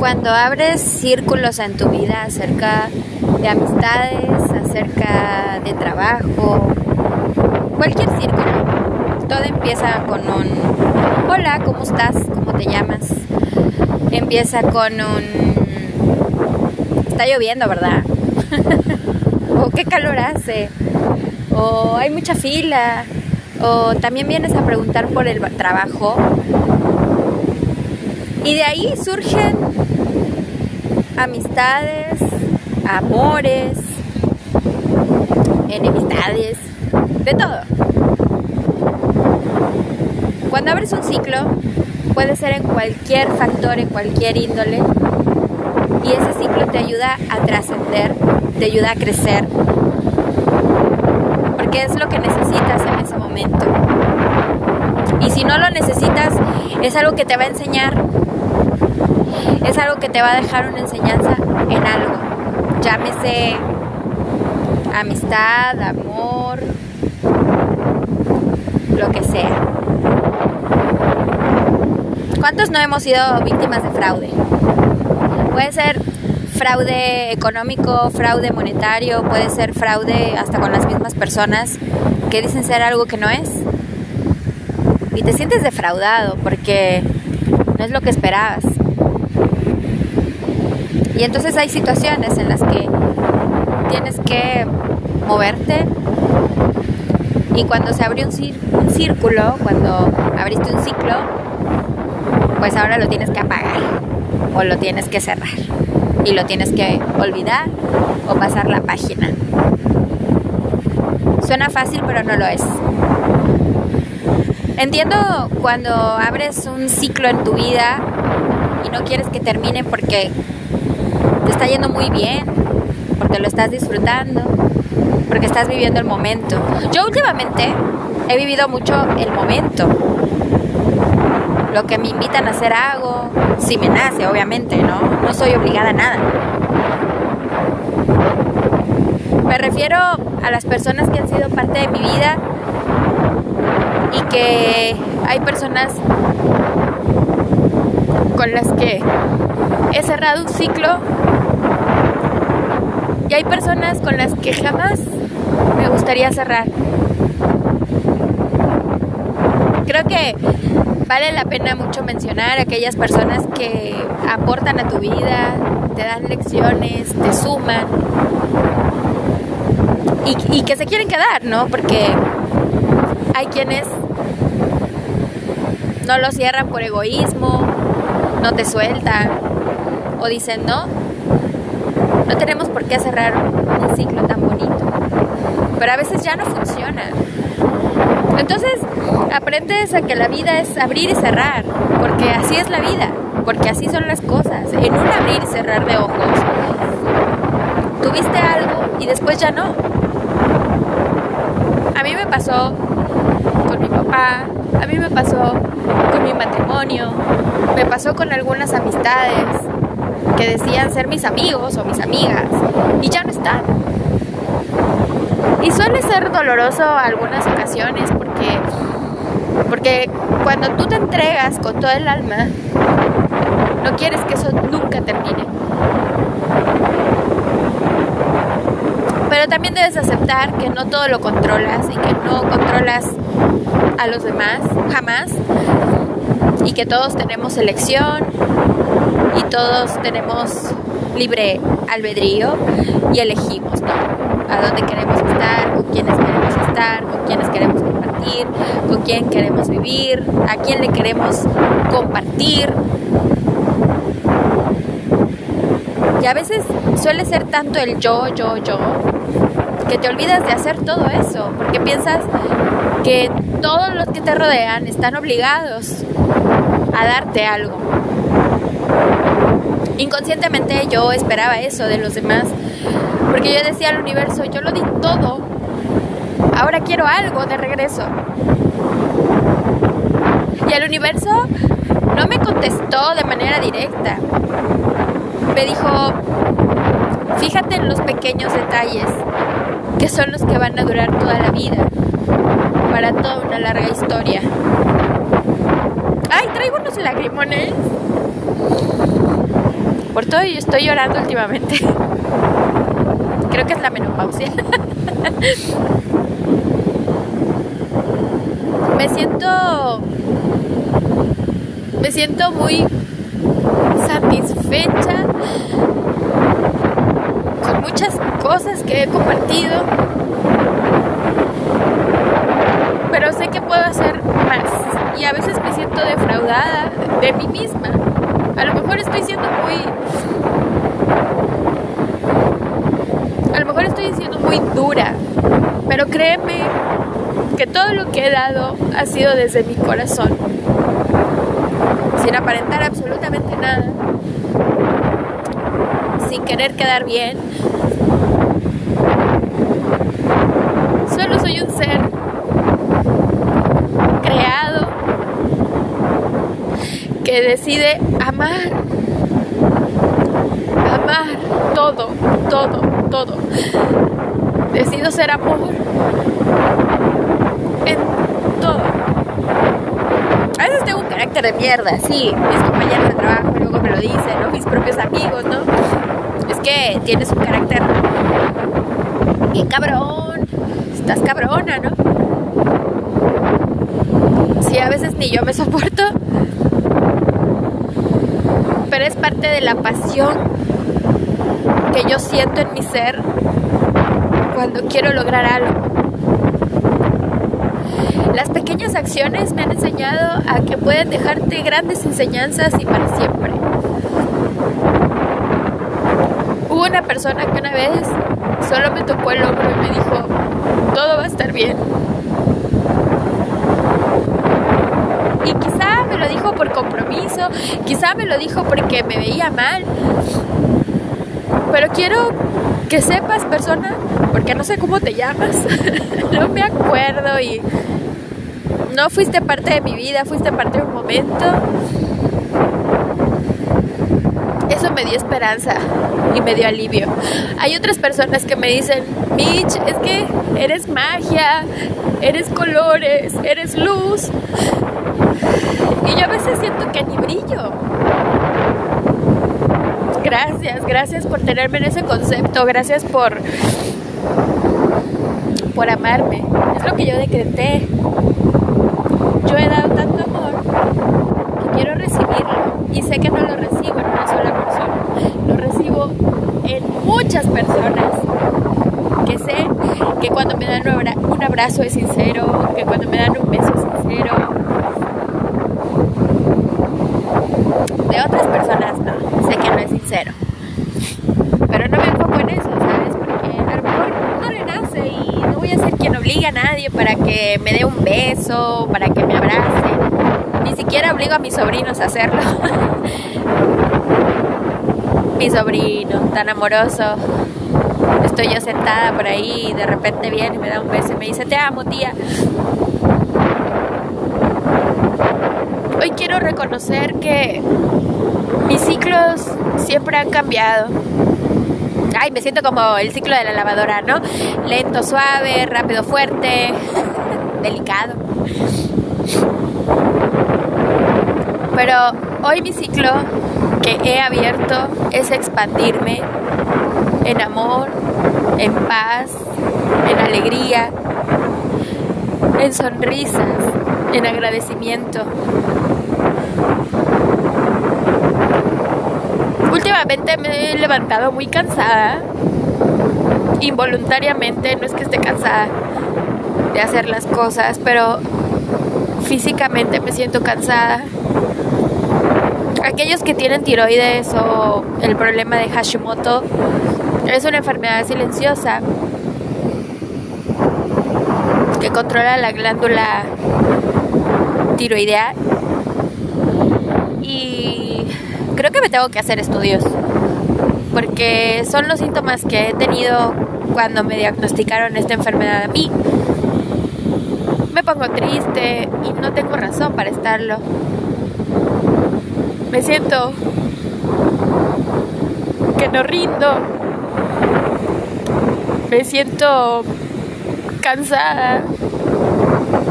cuando abres círculos en tu vida acerca de amistades, acerca de trabajo, cualquier círculo, todo empieza con un hola, ¿cómo estás? ¿Cómo te llamas? Empieza con un está lloviendo, ¿verdad? o qué calor hace, o hay mucha fila, o también vienes a preguntar por el trabajo. Y de ahí surgen amistades, amores, enemistades, de todo. Cuando abres un ciclo, puede ser en cualquier factor, en cualquier índole, y ese ciclo te ayuda a trascender, te ayuda a crecer, porque es lo que necesitas en ese momento. Y si no lo necesitas, es algo que te va a enseñar, es algo que te va a dejar una enseñanza en algo, llámese amistad, amor, lo que sea. ¿Cuántos no hemos sido víctimas de fraude? Puede ser fraude económico, fraude monetario, puede ser fraude hasta con las mismas personas que dicen ser algo que no es. Y te sientes defraudado porque no es lo que esperabas. Y entonces hay situaciones en las que tienes que moverte y cuando se abrió un, un círculo, cuando abriste un ciclo, pues ahora lo tienes que apagar o lo tienes que cerrar y lo tienes que olvidar o pasar la página. Suena fácil, pero no lo es. Entiendo cuando abres un ciclo en tu vida y no quieres que termine porque está yendo muy bien, porque lo estás disfrutando, porque estás viviendo el momento. Yo últimamente he vivido mucho el momento lo que me invitan a hacer hago, si me nace, obviamente, ¿no? No soy obligada a nada. Me refiero a las personas que han sido parte de mi vida y que hay personas con las que he cerrado un ciclo y hay personas con las que jamás me gustaría cerrar. Creo que vale la pena mucho mencionar aquellas personas que aportan a tu vida, te dan lecciones, te suman y, que se quieren quedar, ¿no? Porque hay quienes no lo cierran por egoísmo, no te sueltan o dicen no, no tenemos por qué cerrar un ciclo tan bonito. Pero a veces ya no funciona. Entonces, aprendes a que la vida es abrir y cerrar, porque así es la vida, porque así son las cosas. En un abrir y cerrar de ojos, tuviste algo y después ya no. A mí me pasó con mi papá, a mí me pasó con mi matrimonio, me pasó con algunas amistades que decían ser mis amigos o mis amigas y ya no están. Y suele ser doloroso algunas ocasiones porque, porque cuando tú te entregas con todo el alma, no quieres que eso nunca termine. Pero también debes aceptar que no todo lo controlas y que no controlas a los demás, jamás. Y que todos tenemos elección y todos tenemos libre albedrío y elegimos, A dónde queremos estar, con quiénes queremos estar, con quiénes queremos compartir, con quién queremos vivir, a quién le queremos compartir. Y a veces suele ser tanto el yo, yo, yo, que te olvidas de hacer todo eso, porque piensas que todos los que te rodean están obligados a darte algo. Inconscientemente yo esperaba eso de los demás, porque yo decía al universo, yo lo di todo, ahora quiero algo de regreso. Y el universo no me contestó de manera directa. Me dijo, fíjate en los pequeños detalles, que son los que van a durar toda la vida, para toda una larga historia. ¡Ay, traigo unos lagrimones! Soportó y estoy llorando últimamente. Creo que es la menopausia. me siento me siento muy satisfecha con muchas cosas que he compartido pero sé que puedo hacer más y a veces me siento defraudada de mí misma a lo mejor estoy siendo muy a lo mejor estoy siendo muy dura pero créeme que todo lo que he dado ha sido desde mi corazón, sin aparentar absolutamente nada, sin querer quedar bien. Solo soy un ser creado que decide amar, amar todo, todo, todo. Decido ser amor en todo. A veces tengo un carácter de mierda, sí. Mis compañeros de trabajo luego me lo dicen, ¿no? Mis propios amigos, ¿no? Es que tienes un carácter bien cabrón. Estás cabrona, ¿no? Sí, a veces ni yo me soporto. Pero es parte de la pasión que yo siento en mi ser cuando quiero lograr algo. Las pequeñas acciones me han enseñado a que pueden dejarte grandes enseñanzas y para siempre. Hubo una persona que una vez solo me tocó el hombro y me dijo, todo va a estar bien. Y quizá me lo dijo por compromiso, quizá me lo dijo porque me veía mal. Pero quiero que sepas, persona, porque no sé cómo te llamas, no me acuerdo y no fuiste parte de mi vida, fuiste parte de un momento. Eso me dio esperanza y me dio alivio. Hay otras personas que me dicen, Mitch, es que eres magia, eres colores, eres luz. Y yo a veces Gracias, gracias por tenerme en ese concepto, gracias por por amarme. Es lo que yo decreté yo he dado tanto amor que quiero recibirlo y sé que no lo recibo en una sola persona, lo recibo en muchas personas que sé que cuando me dan un abrazo es sincero, que cuando me dan un beso es sincero. De otras personas no, sé que no es sincero. Pero no me enfoco en eso, ¿sabes? Porque a lo mejor no le nace y no voy a ser quien obligue a nadie para que me dé un beso, para que me abrace. Ni siquiera obligo a mis sobrinos a hacerlo. Mi sobrino, tan amoroso. Estoy yo sentada por ahí y de repente viene y me da un beso y me dice, te amo, tía. Hoy quiero reconocer que mis ciclos siempre han cambiado. Ay, me siento como el ciclo de la lavadora, ¿no? Lento, suave, rápido, fuerte, delicado. Pero hoy mi ciclo que he abierto es expandirme en amor, en paz, en alegría, en sonrisas, en agradecimiento. Últimamente me he levantado muy cansada, involuntariamente, no es que esté cansada de hacer las cosas, pero físicamente me siento cansada. Aquellos que tienen tiroides o el problema de Hashimoto es una enfermedad silenciosa que controla la glándula tiroidea y creo que me tengo que hacer estudios porque son los síntomas que he tenido cuando me diagnosticaron esta enfermedad a mí me pongo triste y no tengo razón para estarlo. Me siento que no rindo. Me siento cansada.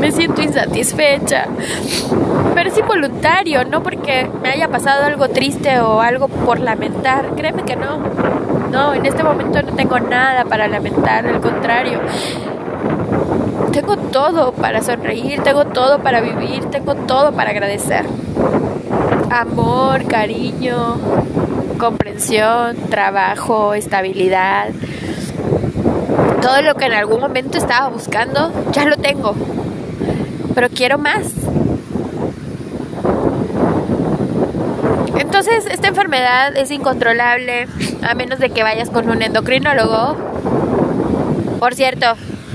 Me siento insatisfecha. Pero es involuntario, no porque me haya pasado algo triste o algo por lamentar. Créeme que no. No, en este momento no tengo nada para lamentar, al contrario. Tengo todo para sonreír, tengo todo para vivir, tengo todo para agradecer. Amor, cariño, comprensión, trabajo, estabilidad. Todo lo que en algún momento estaba buscando, ya lo tengo. Pero quiero más. Entonces, esta enfermedad es incontrolable a menos de que vayas con un endocrinólogo. Por cierto,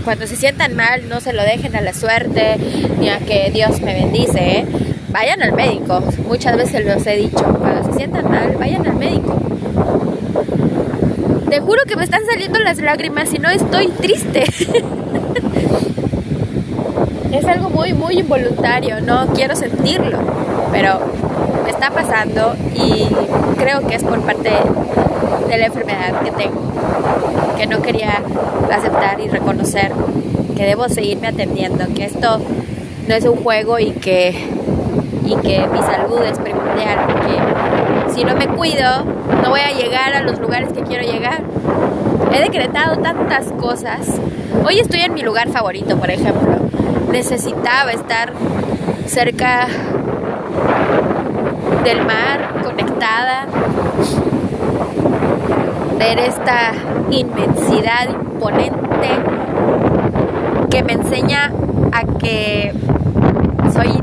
cuando se sientan mal, no se lo dejen a la suerte ni a que Dios me bendice. ¿eh? Vayan al médico. Muchas veces los he dicho. Cuando se sientan mal, vayan al médico. Te juro que me están saliendo las lágrimas y no estoy triste. es algo muy, muy involuntario. No quiero sentirlo. Pero está pasando y creo que es por parte de la enfermedad que tengo, que no quería aceptar y reconocer que debo seguirme atendiendo, que esto no es un juego y que, y que mi salud es primordial, porque si no me cuido, no voy a llegar a los lugares que quiero llegar. He decretado tantas cosas. Hoy estoy en mi lugar favorito, por ejemplo. Necesitaba estar cerca del mar, conectada, ver esta inmensidad imponente que me enseña a que soy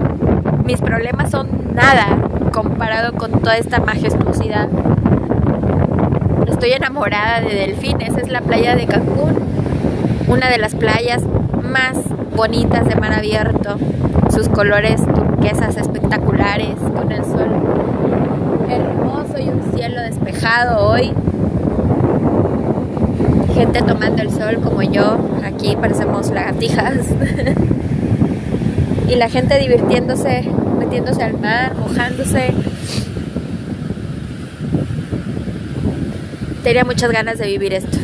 mis problemas son nada comparado con toda esta majestuosidad. Estoy enamorada de delfines, es la playa de Cancún, una de las playas más bonitas de mar abierto, sus colores turquesas espectaculares con el sol hermoso y un cielo despejado hoy. Gente tomando el sol como yo, aquí parecemos lagartijas. y la gente divirtiéndose, metiéndose al mar, mojándose. Tenía muchas ganas de vivir esto.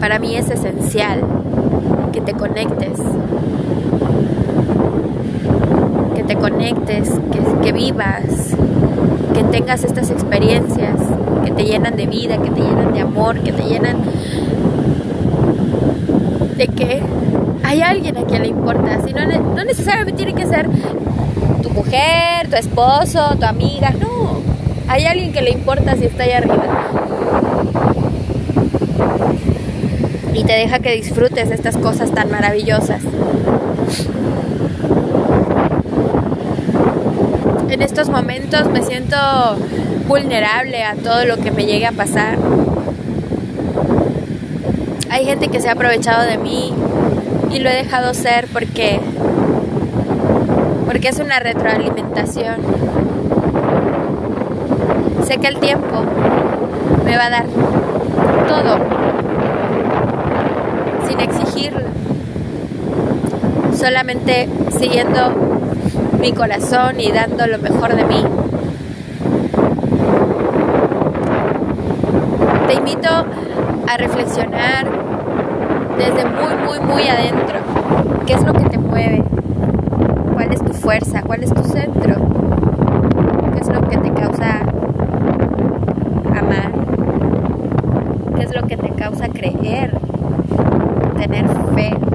Para mí es esencial que te conectes, te conectes, que, vivas, que tengas estas experiencias que te llenan de vida, que te llenan de amor, que te llenan de que hay alguien a quien le importa. Si no, no necesariamente tiene que ser tu mujer, tu esposo, tu amiga, no. Hay alguien que le importa si está ahí arriba. Y te deja que disfrutes de estas cosas tan maravillosas. En estos momentos me siento vulnerable a todo lo que me llegue a pasar. Hay gente que se ha aprovechado de mí y lo he dejado ser porque porque es una retroalimentación. Sé que el tiempo me va a dar todo sin exigirlo. Solamente siguiendo mi corazón y dando lo mejor de mí. Te invito a reflexionar desde muy, muy, muy adentro. ¿Qué es lo que te mueve? ¿Cuál es tu fuerza? ¿Cuál es tu centro? ¿Qué es lo que te causa amar? ¿Qué es lo que te causa creer? Tener fe.